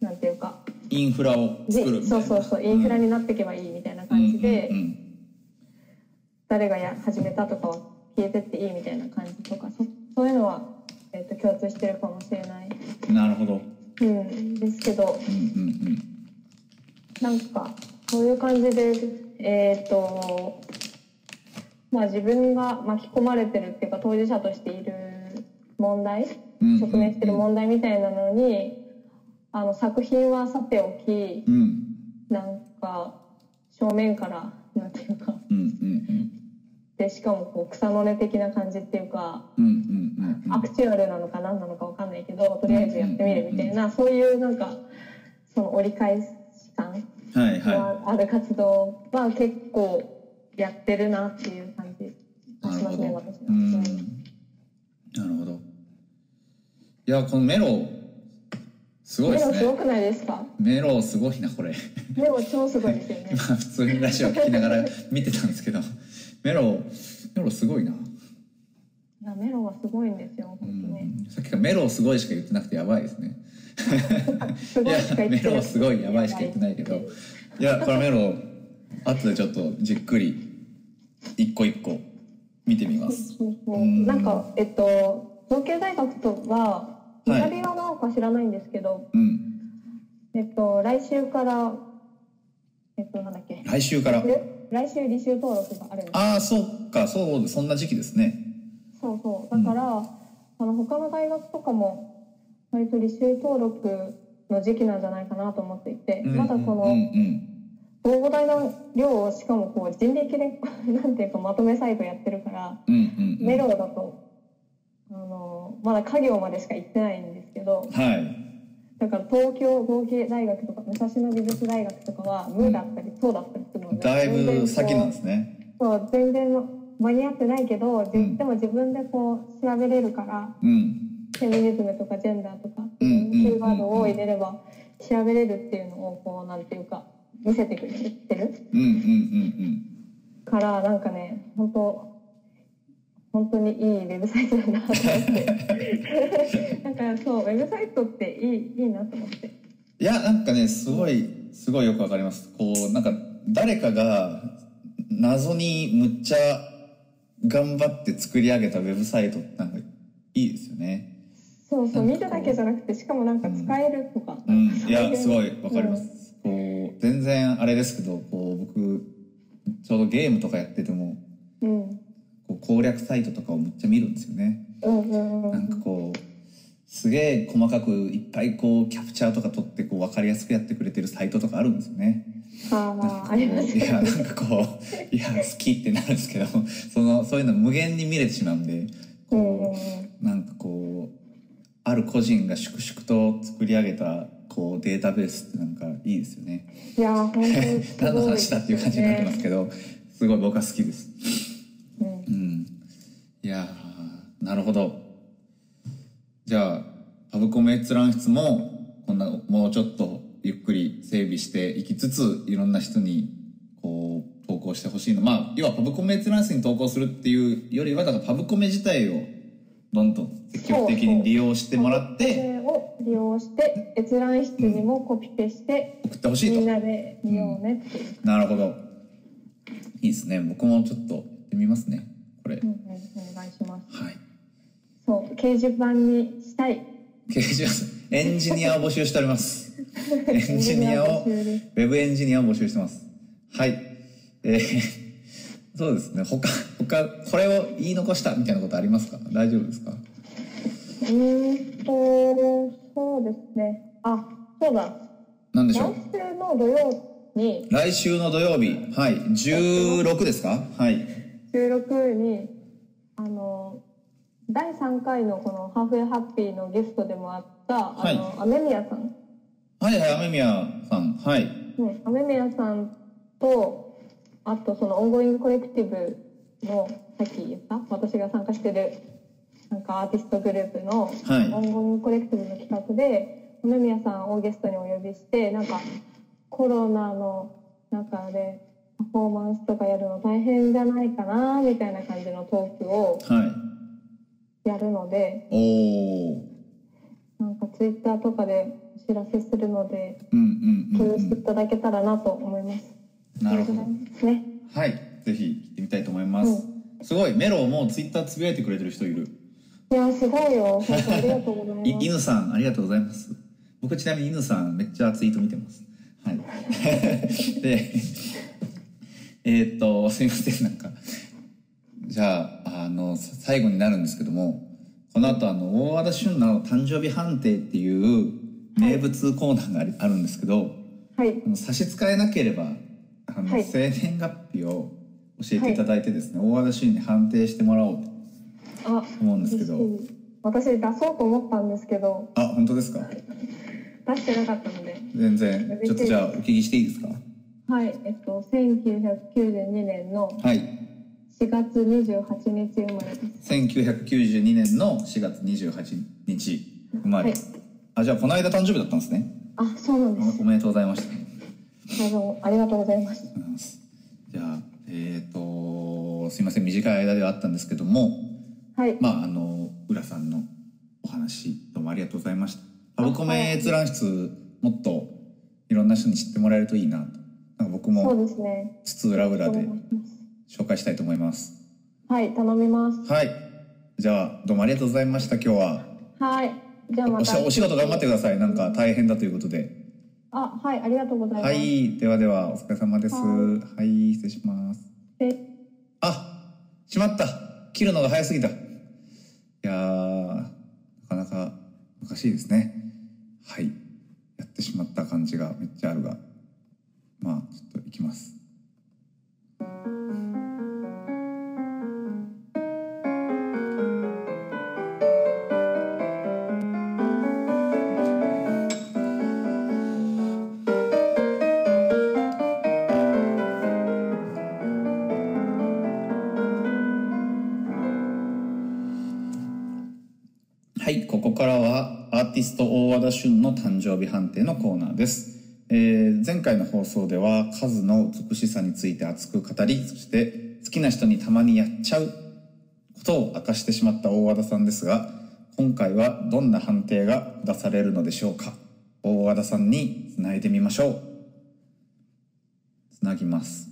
うなんていうか。インフラをで作るみたいな。そうそうそうインフラになっていけばいいみたいな感じで、うんうん誰がや始めたとかは消えてっていいみたいな感じとかそそういうのは、えっと共通してるかもしれない、うんなるほど。うん、ですけどうんうんなんかそういう感じでえっ、とまあ自分が巻き込まれてるっていうか当事者としている問題うん直面してる問題みたいなのにあの作品はさておきうん。うんなんか正面からなんていうかうんうんでしかもこう草の根的な感じっていうかうんうんうんうん。アクチュアルなのか何なのかわかんないけどとりあえずやってみるみたいなそういうなんかその折り返し感がある活動は結構やってるなっていう感じいがしますね私は。なるほど。いやこのメロすごいですね。メロすごくないですか？メロすごいなこれ。メロ超すごいですよね。今。普通にラジオ聞きながら見てたんですけどメロメロすごいな。いやメロはすごいんですよう本当ね。ん。さっきからメロすごいしか言ってなくてやばいですね。すいやごいしか言ってメロすごいやばいしか言ってないけど。いやこれメロ後でちょっとじっくり一個一個見てみます。なんかえっと造形大学とはイはなのか知らないんですけど、うん。えっと来週からえっとなんだっけ。来週から。え来週履修登録があるんです。ああそうか。そうそんな時期ですね。そうそう。だから、あの他の大学とかも割と履修登録の時期なんじゃないかなと思っていて、まだこのうんうん膨大な量をしかもこう人力でなんていうかまとめサイトやってるから、うんうんうん。メロだとあのまだ家業までしか行ってないんですけどはいだから東京合計大学とか武蔵野美術大学とかは無だったりそうだったりするのでだいぶ先なん全然こですね。うそう全然間に合ってないけど、でも自分でこう調べれるからうん。フェミニズムとかジェンダーとかキうんうんーワードを入れれば調べれるっていうのをこうなんていうか見せてくれてる。うんうんうん。からなんかね本当本当にいいウェブサイトだなと思って。なんかそうウェブサイトっていいいいなと思って。いやなんかねすごいすごいよくわかります。こうなんか誰かが謎にむっちゃ頑張って作り上げたウェブサイトってなんかいいですよね。そうそう見ただけじゃなくてしかもなんか使えるとか、うん、いやすごいうんわかります、こう全然あれですけどこう僕ちょうどゲームとかやっててもうんこう攻略サイトとかをめっちゃ見るんですよね。なんかこうすげえ細かくいっぱいこうキャプチャーとか取ってこう分かりやすくやってくれてるサイトとかあるんですよね。ああありますいやなんかこういや好きってなるんですけどそのそういうの無限に見れてしまうんでこうなんかこうある個人が粛々と作り上げたこうデータベースってなんかいいですよね。いや本当にすごい 何の話だっていう感じになってますけどすごい僕は好きですうんうんいやーなるほど。じゃあパブコメ閲覧室もこんなもうちょっとゆっくり整備していきつついろんな人にこう投稿してほしいの。まあ要はパブコメ閲覧室に投稿するっていうよりはだからパブコメ自体をどんどん積極的に利用してもらっそてれを利用して閲覧室にもコピペして、送ってほしいと。みんなで見ようねっていう、なるほど。いいですね。僕もちょっとやってみますね。これ、うんうん、お願いします。はいそう掲示板にしたい。掲示板エンジニアを募集しております。エンジニアをウェブエンジニアを募集してます。はい。えー、そうですね。他他これを言い残したみたいなことありますか？大丈夫ですか？うーんとそうですね。あそうだ。何でしょう？来週の土曜に。来週の土曜日。はい。16ですか？はい。収録にあの第3回のこの「ハーフウェイハッピー」のゲストでもあった、はい。あの雨宮さん。はいはい雨宮さん。はい。ね、雨宮さんとあとそのオンゴイングコレクティブのさっき言った私が参加してるなんかアーティストグループのはい。オンゴイングコレクティブの企画で雨宮さんをゲストにお呼びしてなんかコロナの中でパフォーマンスとかやるの大変じゃないかなみたいな感じのトークをはいやるのでなんかツイッターとかでお知らせするのでうんうんうん、共有していうん、ただけたらなと思います。なるほど。ありがとうございますね。はい。ぜひ行ってみたいと思います、すごい。メロもツイッターつぶやいてくれてる人いる。いやすごいよ。本当ありがとうございます。い犬さんありがとうございます。僕ちなみに犬さんめっちゃツイート見てます。はい。でえーっとすいません。なんかじゃああのさ最後になるんですけどもこの後あの大和田俊の誕生日判定っていう名物コーナーがありあるんですけど、はい。あの差し支えなければあの、はい。生年月日を教えていただいてですね、大和田俊に判定してもらおうとあ思うんですけど。私出そうと思ったんですけど。あ本当ですか？出してなかったので。全然ちょっとじゃあお聞きしていいですか？はい。えっと1992年のはい4月28日生まれです。1992年の4月28日生まれ、はい。あじゃあこの間誕生日だったんですね。あそうなんです。おおめでとうございました。あどうもありがとうございますじゃあえっ、とすいません短い間ではあったんですけどもはい。まああの浦さんのお話どうもありがとうございました。パブコメ閲覧室もっといろんな人に知ってもらえるといいなと。なんか僕そうもですね。津々浦々で紹介したいと思います。はい頼みます。はい。じゃあどうもありがとうございました今日は。はい。じゃあまた。おしお仕事頑張ってください。なんか大変だということで。あはいありがとうございます。はい。ではではお疲れ様です。ははい失礼します。であしまった。切るのが早すぎた。いやーなかなか難しいですね。はい。やってしまった感じがめっちゃあるが。まあちょっといきます田俊の誕生日判定のコーナーです。えー前回の放送では数の美しさについて熱く語り、そして好きな人にたまにやっちゃうことを明かしてしまった大和田さんですが、今回はどんな判定が出されるのでしょうか？大和田さんにつないでみましょう。つなぎます。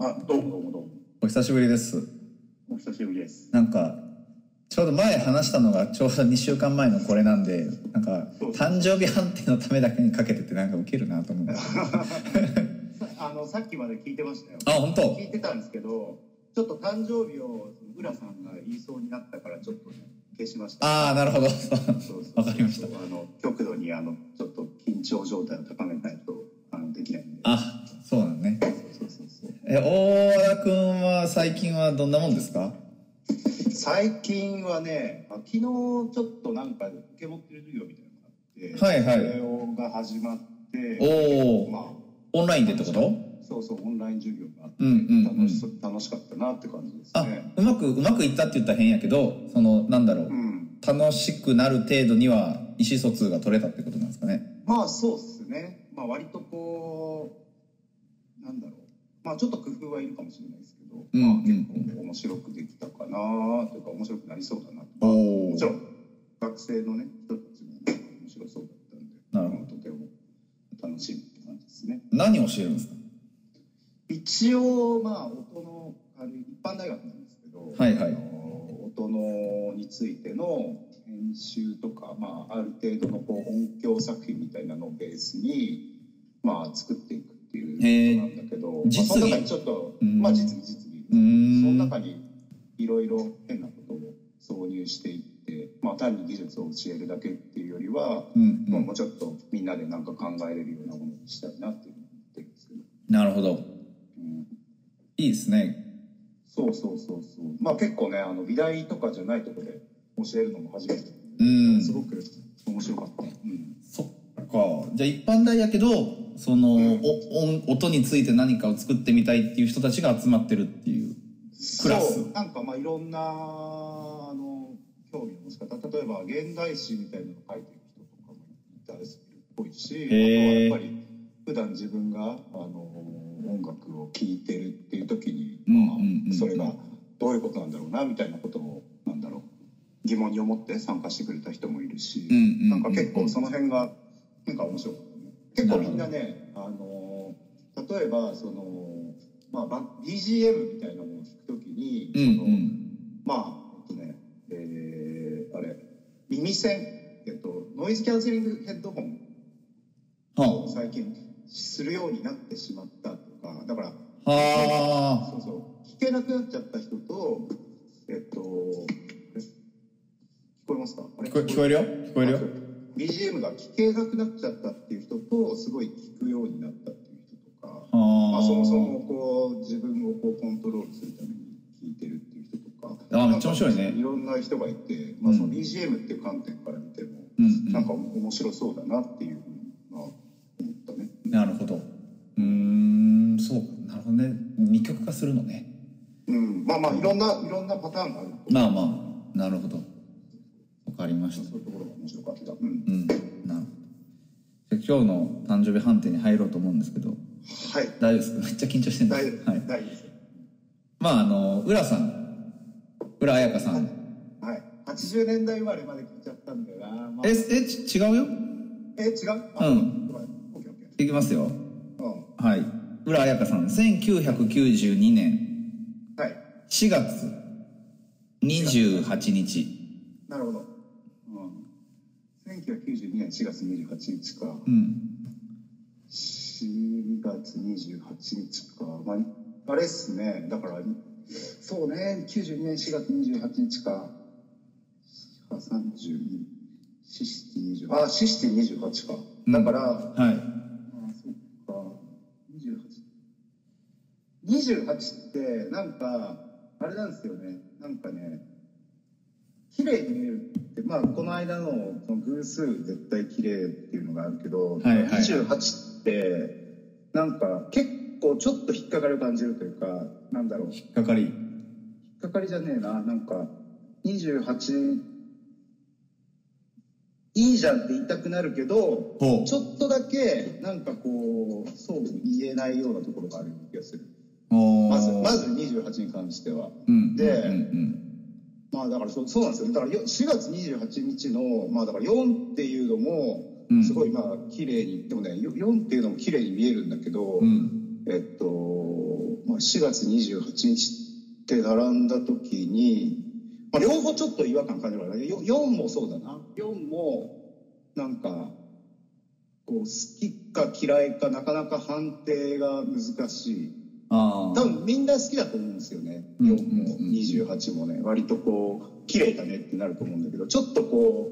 あ、どうもどうもどうも。お久しぶりです。お久しぶりです。なんか、ちょうど前話したのがちょうど2週間前のこれなんで、なんか、誕生日判定のためだけにかけててなんかウケるなと思うんですけど。あの、さっきまで聞いてましたよ。あ、本当？聞いてたんですけど、ちょっと誕生日を浦さんが言いそうになったから、ちょっとね、消しました。ああ、なるほど。わかりましたあの、極度に、あの、ちょっと緊張状態を高めないと、あの、できないんで。あ、そうなのね。え、大和田くんは最近はどんなもんですか？最近はね、あ昨日ちょっとなんか受け持ってる授業みたいなのがあって、はいはいそれが始まって、おお、まあ、オンラインでってこと？そうそう、オンライン授業があって、うんうんうん楽しそ楽しかったなって感じですあね。、うまく、うまくいったって言ったら変やけど、その、なんだろうう。ん。楽しくなる程度には意思疎通が取れたってことなんですかね？まあそうっすね。まあ割とこう、なんだろう。まあちょっと工夫はいるかもしれないですけど、うんまあうん。うん結構面白くできたかなというか面白くなりそうだなと。もちろん学生のね、人たちも面白そうだったんで、なるほど。まあとても楽しみって感じですね。何を教えるんですか？一応まあ音のあれ一般大学なんですけど、はいはい。音のについての編集とか、まあ、ある程度のこう音響作品みたいなのをベースに、まあ、作っていくっていうことなんだけど、まあ、実技その中にちょっと、うんまあ実技実技うーんその中にいろいろ変なことを挿入していって、まあ、単に技術を教えるだけっていうよりは、うん、うまあ、もうちょっとみんなでなんか考えれるようなものにしたいなっていうふうに思ってるんですけど。なるほど。うんいいですね。そうそうそうそう。まあ結構ね、あの美大とかじゃないところで教えるのも初めて。うんすごく面白かった。うん。そっか。じゃあ一般大やけど、その、うん。お音音について何かを作ってみたいっていう人たちが集まってるっていう。クラス。そうなんかまあいろんな、あの、興味の持ち方。例えば現代詩みたいなのを書いてる人とかもいたりするっぽいし、あとはやっぱり普段自分が、あの、音楽を聴いてるっていう時に、うんまあうんうん。それがどういうことなんだろうな、みたいなことを、なんだろう、疑問に思って参加してくれた人もいるし、うんうんうんなんか結構その辺がなんか面白かったね結構みんなねあの例えばそのまあバ BGM みたいなのを聞くときに、うんうん。まあえっとねえーあれ耳栓えっとノイズキャンセリングヘッドホンをは最近するようになってしまったとかだからあ。はそうそう聞けなくなっちゃった人とえっとえ聞こえますか？ああ。れ？聞こえるよ聞こえるよ。BGM が聞けなくなっちゃったっていう人とすごい聞くようになったっていう人とか、はまあ、そもそもこう自分をこうコントロールするために聞いてるっていう人とかあめっちゃ面白いねいろんな人がいて、まあ、そのうん BGM っていう観点から見ても、うんうんなんか面白そうだなっていうふうに、まあ、思ったね。なるほど。うーん、そうか。なるほどね。二極化するのね。うん、まあまあいろんないろんなパターンがあるとまあまあ、なるほど。わかりました。そういうところが面白かった。うん。うん、なるほど。じゃあ今日の誕生日判定に入ろうと思うんですけど、はい。大丈夫ですか？めっちゃ緊張してるん大です。はい。大丈夫です。まああの、浦さん、浦彩香さん。はい。80年代生まれまで聞いちゃったんだよな、まあ。え、え、ち違うよ。え違う？あうん。ごめん。オッケーオッケいきますよ。ーうん。はい。浦彩香さん、1992年。はい。4月28日。なるほど。うん。1992年4月28日か。うん。4月28日か。まあ、あれっすね。だから、そうね。92年4月28日か。あ32。シシティ20。あ、シシティ28か。だから、はい。あそっか。28。28って、なんか、あれなんですよね。なんかね、綺麗に見えるまあ、この間のその偶数絶対綺麗っていうのがあるけど、はいはいはい28って、なんか結構ちょっと引っかかりを感じるというか、なんだろう。引っかかり。引っかかりじゃねえな、なんか、28、いいじゃんって言いたくなるけど、ちょっとだけ、なんかこう、そう言えないようなところがある気がする。まず、まず28に関しては。うん。でうんうんまあだからそうそうなんですよ。だからよ4月28日の、まあだから4っていうのもうん、すごいまあ綺麗に、でもね、よ4っていうのも綺麗に見えるんだけど、うん。うん。えっと、まあ4月28日って並んだ時に、まあ、両方ちょっと違和感感じるからねよ4もそうだな4もなんかこう好きか嫌いかなかなか判定が難しいあ多分みんな好きだと思うんですよね。うん4も28もね。割とこう綺麗だねってなると思うんだけどちょっとこ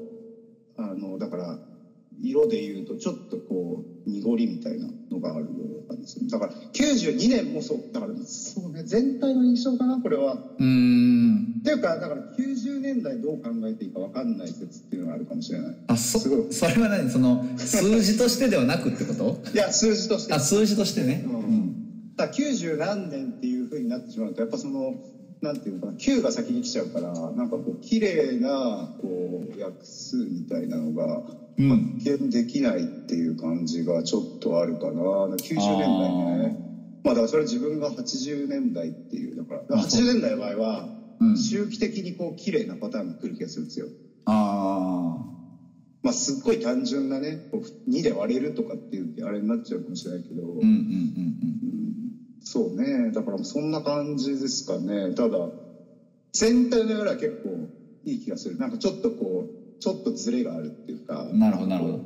うあのだから色で言うとちょっとこう濁りみたいなのがあるようなんですよだから92年もそうだからそうね。全体の印象かなこれは。うーん。っていうかだから90年代どう考えていいか分かんない説っていうのがあるかもしれない。あそすごい。それは何？その数字としてではなくってこと？いや数字として。あ数字としてね。うんだから90何年っていうふうになってしまうとやっぱそのなんていうのかな9が先に来ちゃうからなんかこう綺麗なこう約数みたいなのがうん。発見できないっていう感じがちょっとあるかな。90年代ね。まあだからそれ自分が80年代っていうだからだから80年代の場合はうん。周期的にこう綺麗なパターンが来る気がするんですよ。あまあすっごい単純なねこう2で割れるとかっていうあれになっちゃうかもしれないけど、あうんうんうんそうね。だからそんな感じですかね。ただ全体の流れは結構いい気がする。なんかちょっとこうちょっとズレがあるっていうか。うんなるほどなるほど。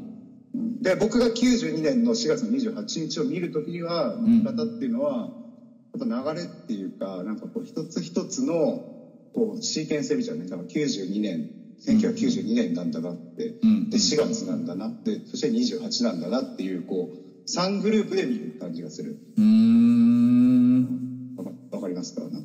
うん。で僕が92年の4月の28日を見るときにはん。見方っていうのは、やっぱ流れっていうかなんかこう一つ一つのこうシーケンス見ちゃうねだから92年。1992年なんだなって、うん。で4月なんだなって。そして28なんだなっていうこう3グループで見る感じがする。うーんますかなんか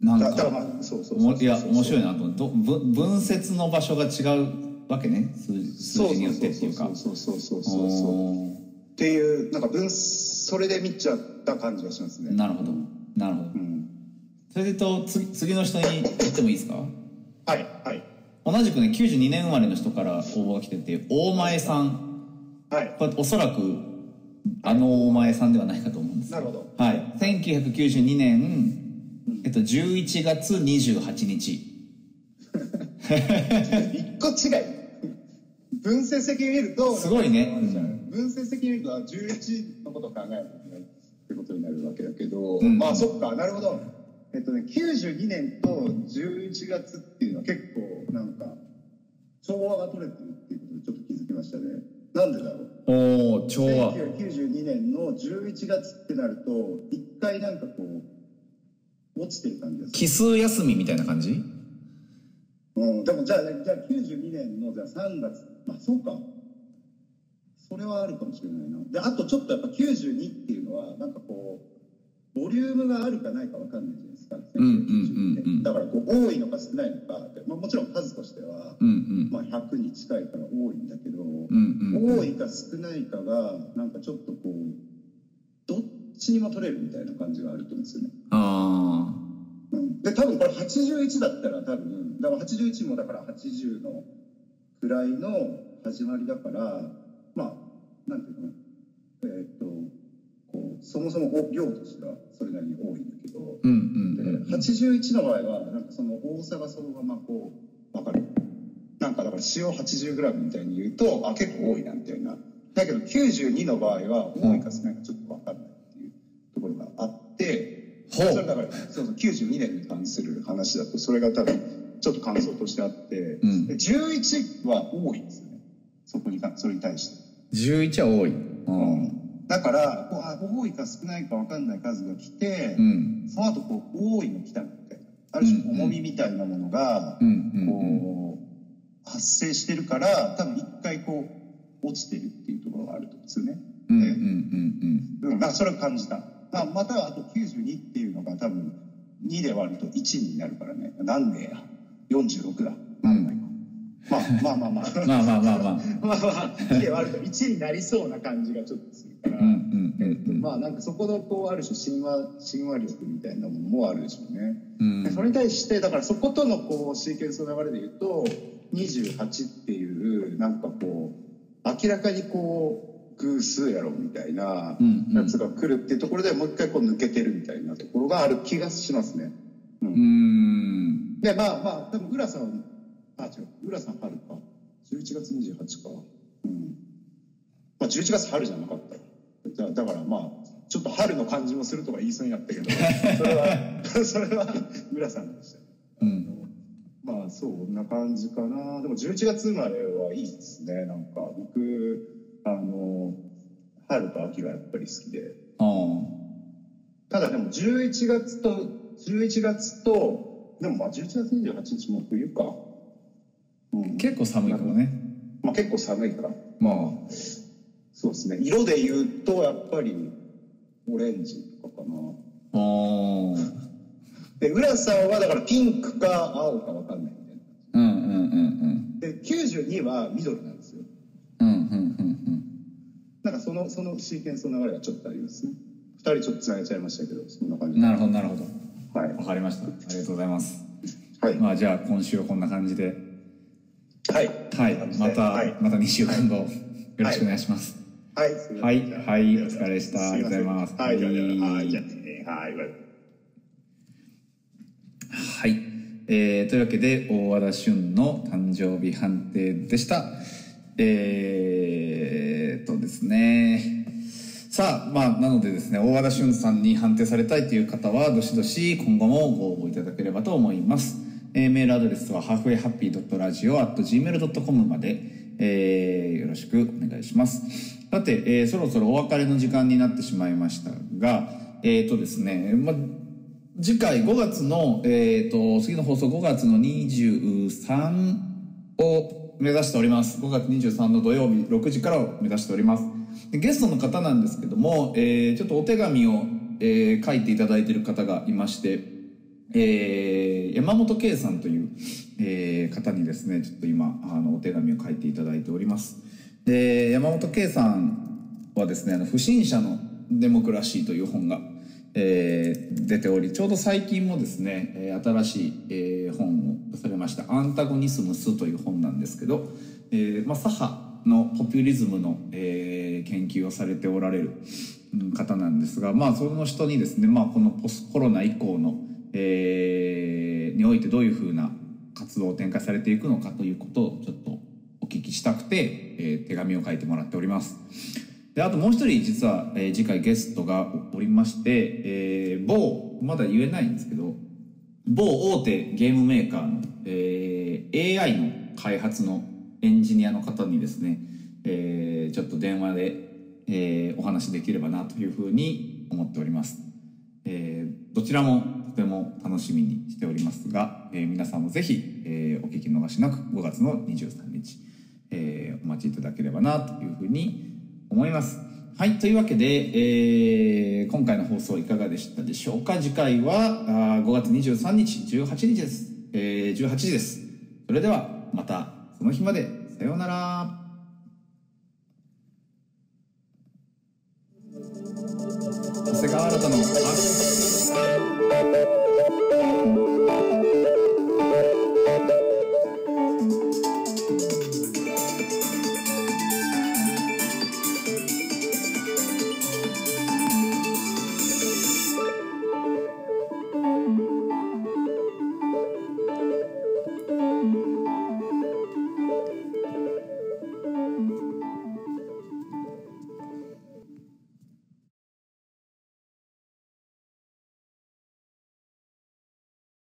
なんだだからかまあそうそうおもいや面白いななと思っ分分節の場所が違うわけね。数数字によってっていうか。そうそうそうそうそうっていうなんか分それで見ちゃった感じがしますねーなるほどなるほどうんそれでと次次の人に言ってもいいですかはいはい同じくね92年生まれの人から応募が来てて大前さんはいこれおそらくあの大前さんではないかと思うんですなるほどはい1992年、えっと、11月28日。一個違い。分析的に見るとすごいね。分析的に見ると11のことを考えないといけないってことになるわけだけど、うん。まあそっかなるほど。えっとね92年と11月っていうのは結構なんか調和が取れてるっていうことにちょっと気づきましたね。なんでだろう？おお調和。1992年の11月ってなると一回なんかこう落ちてる感じがする奇数休みみたいな感じ？うん、でもじゃあ、じゃあ92年のじゃあ3月、まあそうか。それはあるかもしれないな。で、あとちょっとやっぱ92っていうのは、なんかこう、ボリュームがあるかないかわかんないじゃないですか。うんうんうんうんだからこう、多いのか少ないのかまあもちろん数としては、うんうんまあ100に近いから多いんだけど、うんうん多いか少ないかが、なんかちょっとこう、どっちにも取れるみたいな感じがあると思うんですよね。あうんで多分これ81だったら多分だから81もだから80のくらいの始まりだからまあなんていうの？かなえーっとこうそもそも量としてはそれなりに多いんだけど、ーうんうんでうんうん。81の場合はなんかその多さがそのままこう分かる。なんかだから塩 80g みたいに言うとあ結構多いなみたいな。だけど92の場合は多いか少ないかちょっと分かんないっていうところがあってほうそれだからそうそう92年に関する話だとそれが多分ちょっと感想としてあって、うん。で11は多いんですよね。そこにかそれに対して。11は多い。うん。だからこうあ多いか少ないか分かんない数が来て、うん。その後こう多いの来たみたいなある種重みみたいなものがうんうんうん。こう発生してるから多分一回こう落ちてるっていうところがあると思うんですよね。うんうんうんうん、まあそれを感じた。まあ、またはあと92っていうのが多分2で割ると1になるからね。なんでや ?46 だ。なんないか。まあまあまあまあ。うんまあまあまあまあまあまあ、2で割ると1になりそうな感じがちょっとするから。まあなんかそこのこうある種神話神話力みたいなものもあるでしょうね。うんでそれに対してだからそことのこうシーケンスの流れで言うと28っていうなんかこう明らかにこう偶数やろみたいなやつが来るっていうところでもう一回こう抜けてるみたいなところがある気がしますね。う、うんん。でまあまあでも浦さんあ違う浦さん春か。11月28か。うん。まあ、11月春じゃなかっただだからまあちょっと春の感じもするとか言いそうになったけど。それは それは浦さんでした。うん。まあそんな感じかな。でも11月生まれはいいですね。なんか僕あの春と秋がやっぱり好きで。あただでも11月と11月とでもまあ11月28日も冬か、うん。あ結構寒いからね。まあ、結構寒いから。まあ。そうですね。色で言うとやっぱりオレンジとかかな。あーで浦さんはだからピンクか青か分かんないみたいなうんうんうんで92は緑なんですよ。うんうんうんうんなんかそのそのシーケンスの流れがちょっとありますね。2人ちょっとつなげちゃいましたけどそんな感じうんなるほどなるほど。はい。わかりました。ありがとうございます。はい、まあじゃあ今週はこんな感じで。はい。はい。また、はい。また2週間後よろしくお願いします。はい。はい。はい。お疲れでした。ありがとうございます。はい。ははい。い。じゃあねはい。はい、えーというわけで大和田俊の誕生日判定でしたえーっとですね。さあまあなのでですね大和田俊さんに判定されたいという方はどしどし今後もご応募いただければと思います、えーメールアドレスはハーフウェイハッピー .radio.gmail.com まで、えーよろしくお願いします。さて、えーそろそろお別れの時間になってしまいましたがえーっとですね、まあ次回5月の、えー、と次の放送5月の23を目指しております。5月23の土曜日6時からを目指しております。でゲストの方なんですけども、えーちょっとお手紙を、えー書いていただいている方がいまして、えー山本圭さんという、えー方にですねちょっと今あのお手紙を書いていただいております。で山本圭さんはですね「あの不審者のデモクラシー」という本がえー出ておりちょうど最近もですね、え新しい、えーました「アンタゴニスムス」という本なんですけど、えーまあ、左派のポピュリズムの、えー研究をされておられる方なんですが、まあ、その人にですね、まあ、このポスコロナ以降の、えーにおいてどういうふうな活動を展開されていくのかということをちょっとお聞きしたくて、えー手紙を書いてもらっております。であともう一人実は、えー次回ゲストがおりまして、えー某まだ言えないんですけど某大手ゲームメーカーの、えー AI の開発のエンジニアの方にですね、えーちょっと電話で、えーお話できればなというふうに思っております、えーどちらもとても楽しみにしておりますが、えー皆さんもぜひ、えーお聞き逃しなく5月の23日、えーお待ちいただければなというふうに思います。はい。というわけで、えー今回の放送いかがでしたでしょうか？次回はあ5月23日、18日です。え18時です。それではまたその日まで。さようなら。長谷川新の